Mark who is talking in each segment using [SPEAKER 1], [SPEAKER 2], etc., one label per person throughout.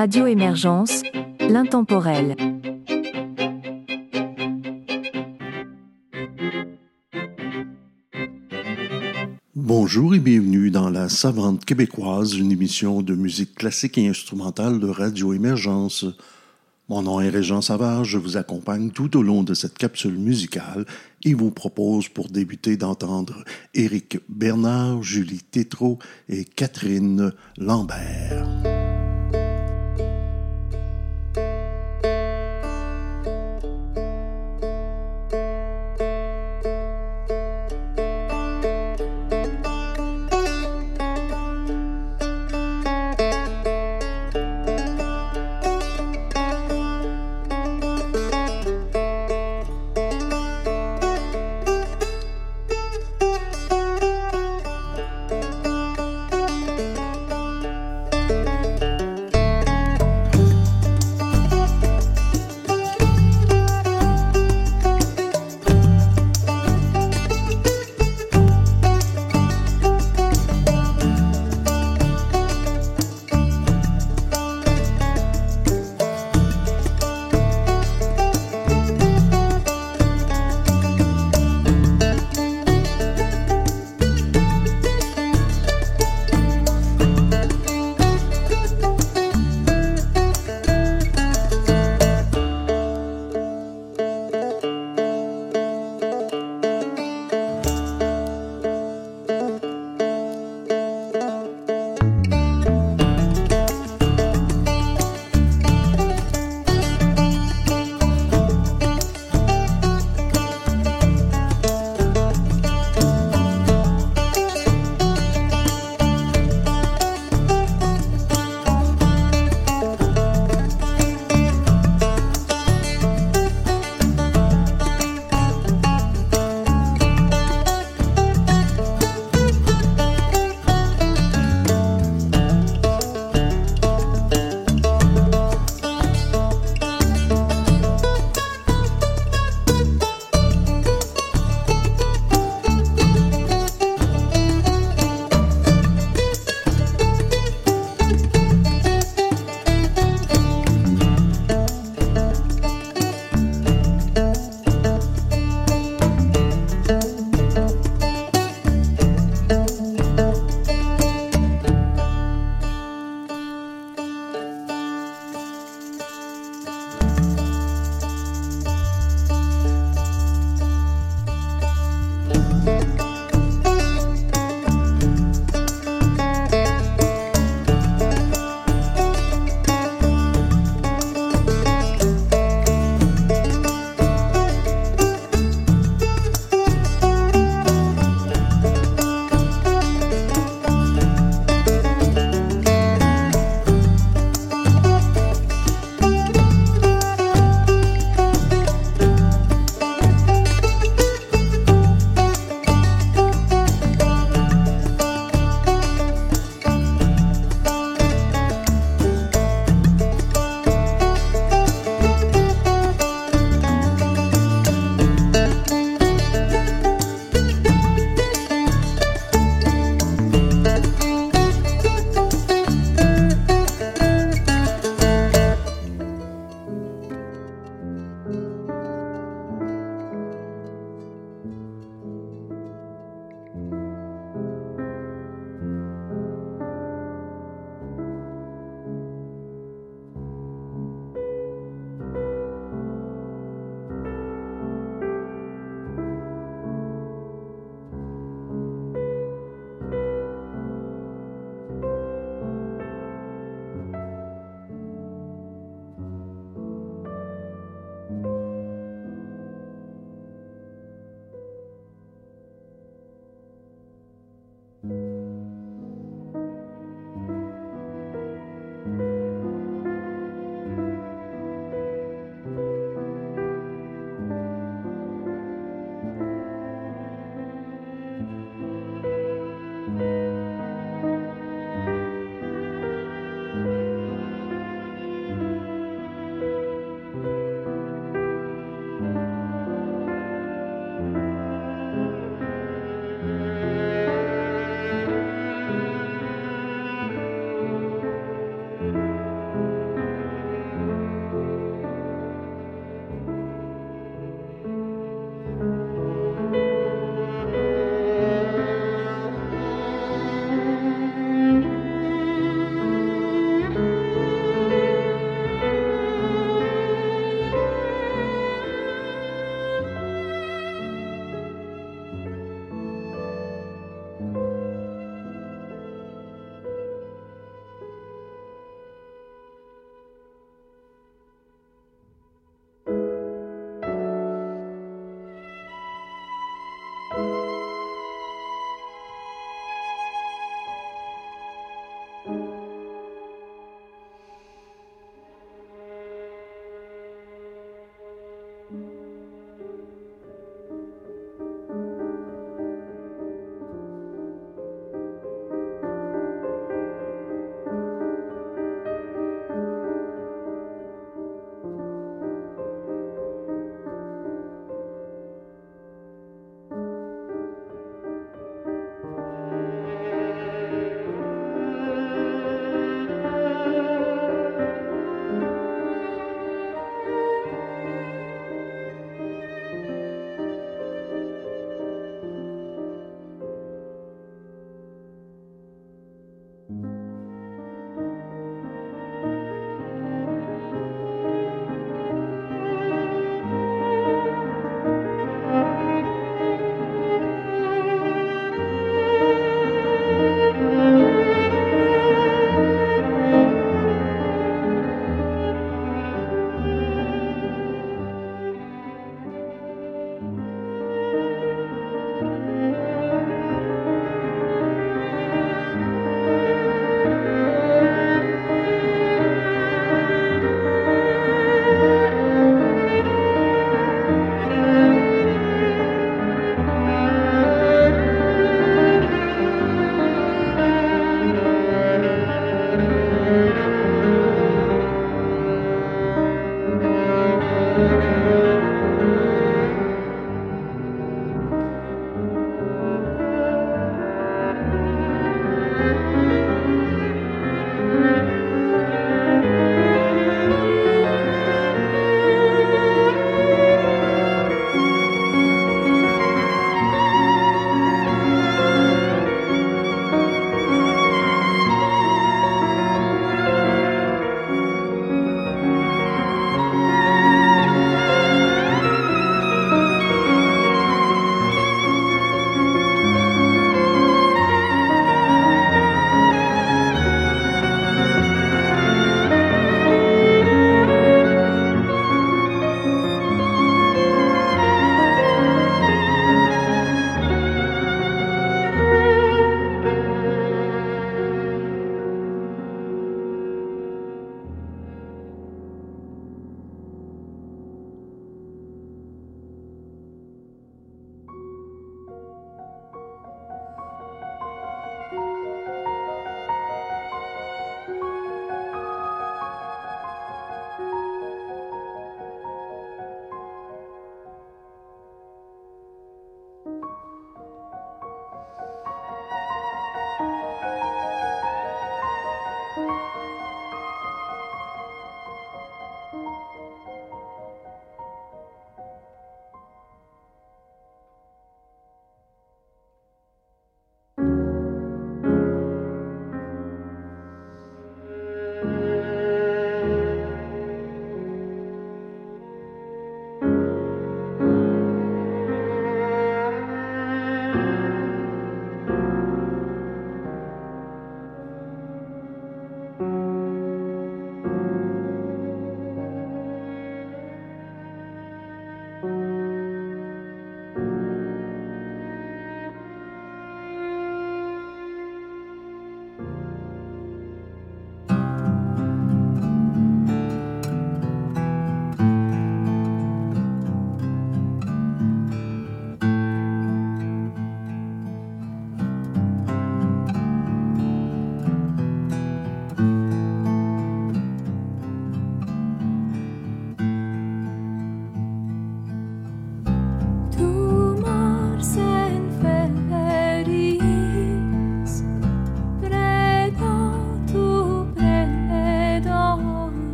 [SPEAKER 1] Radio Émergence, l'intemporel.
[SPEAKER 2] Bonjour et bienvenue dans La Savante québécoise, une émission de musique classique et instrumentale de Radio Émergence. Mon nom est Régent Savard, je vous accompagne tout au long de cette capsule musicale et vous propose pour débuter d'entendre Éric Bernard, Julie Tétrault et Catherine Lambert.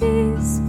[SPEAKER 1] Nous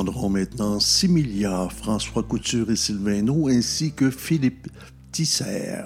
[SPEAKER 1] entendrons maintenant Similia, François Couture et Sylvain ainsi que Philippe Tisser.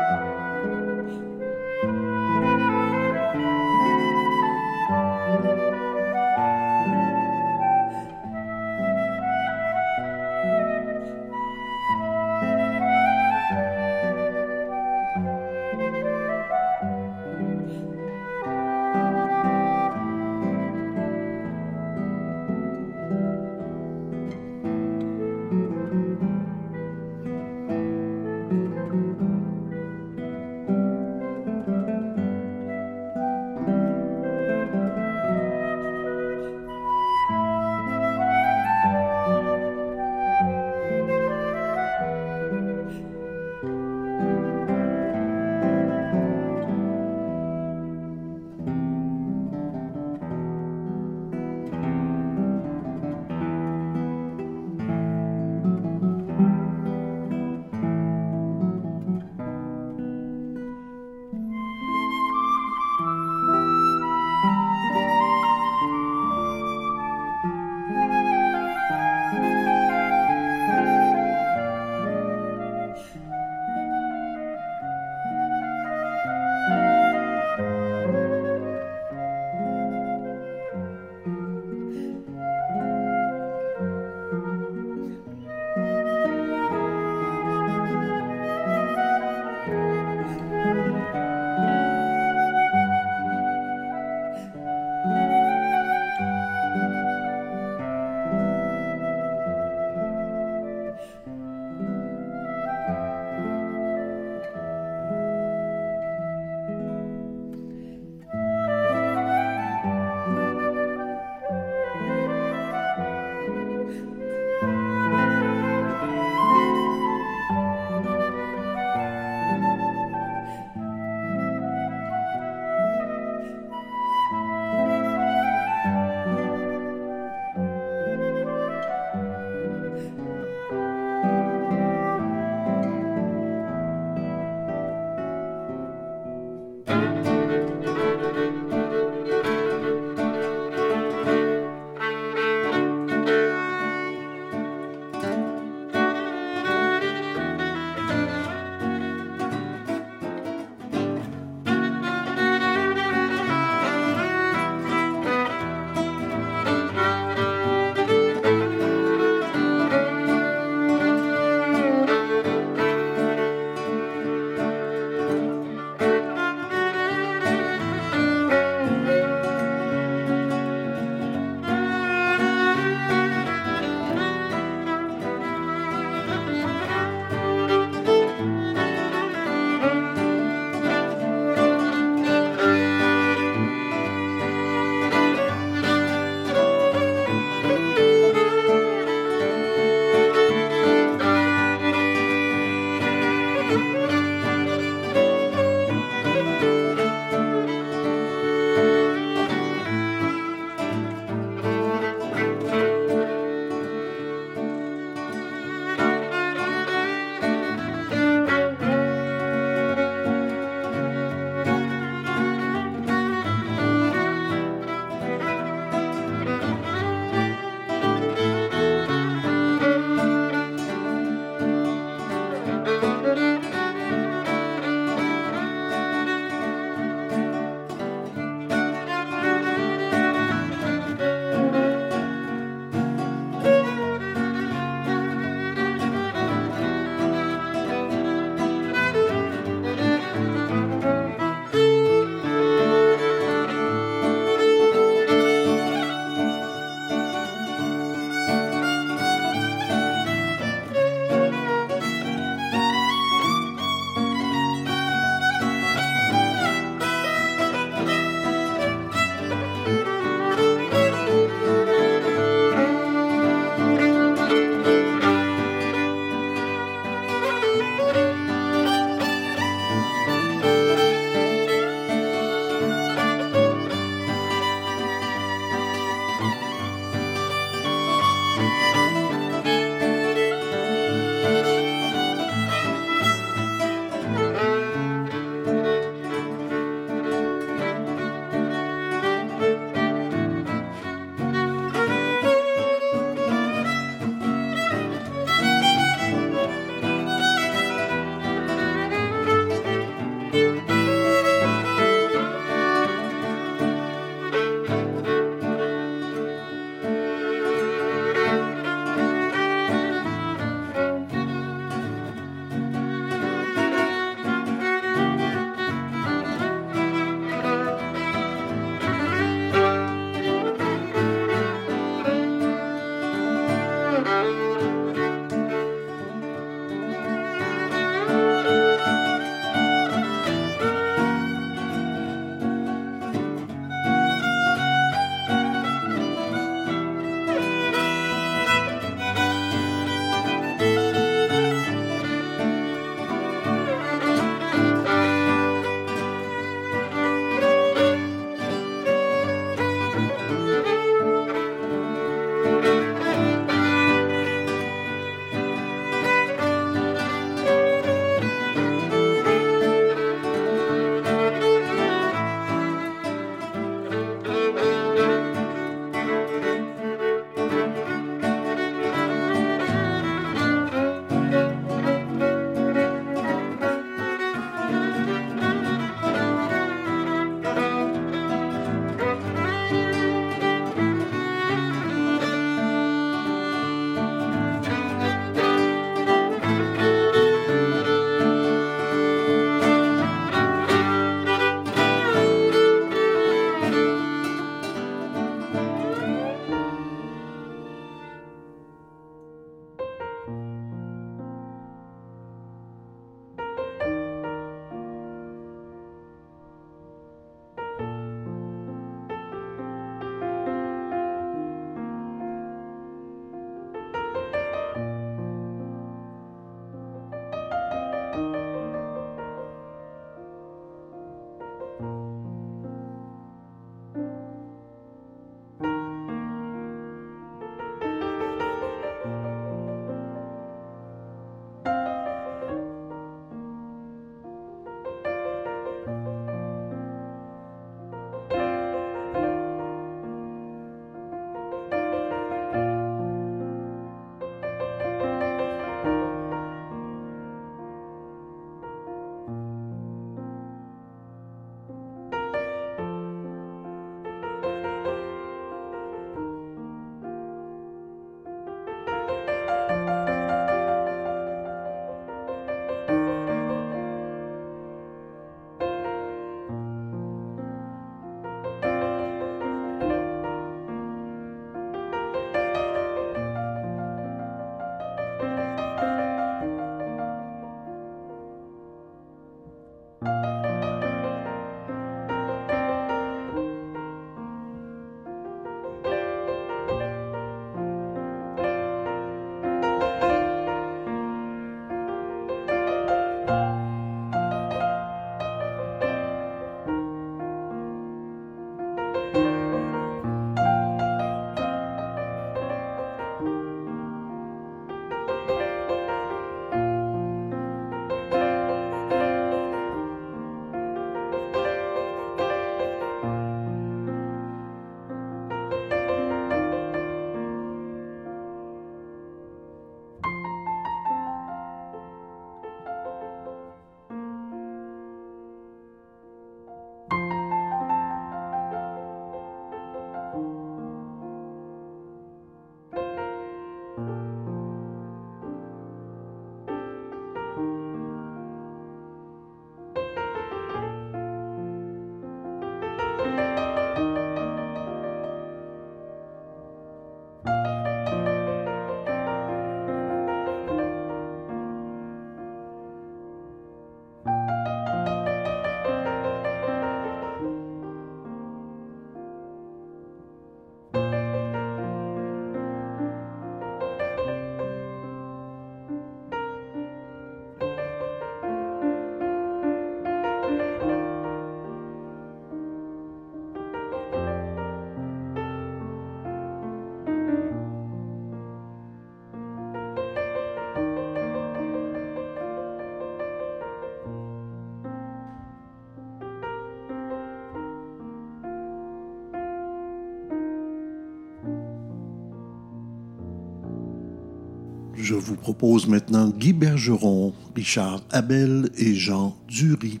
[SPEAKER 2] Je vous propose maintenant Guy Bergeron, Richard Abel et Jean Dury.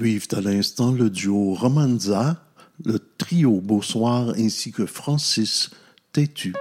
[SPEAKER 2] Suivent à l'instant le duo Romanza, le trio Beausoir ainsi que Francis Têtu.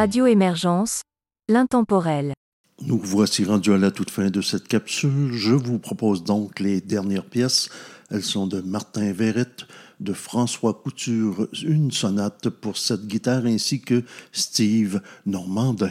[SPEAKER 1] Radio Émergence, l'intemporel.
[SPEAKER 2] Nous voici rendus à la toute fin de cette capsule. Je vous propose donc les dernières pièces. Elles sont de Martin Verrette, de François Couture, une sonate pour cette guitare ainsi que Steve Normandin.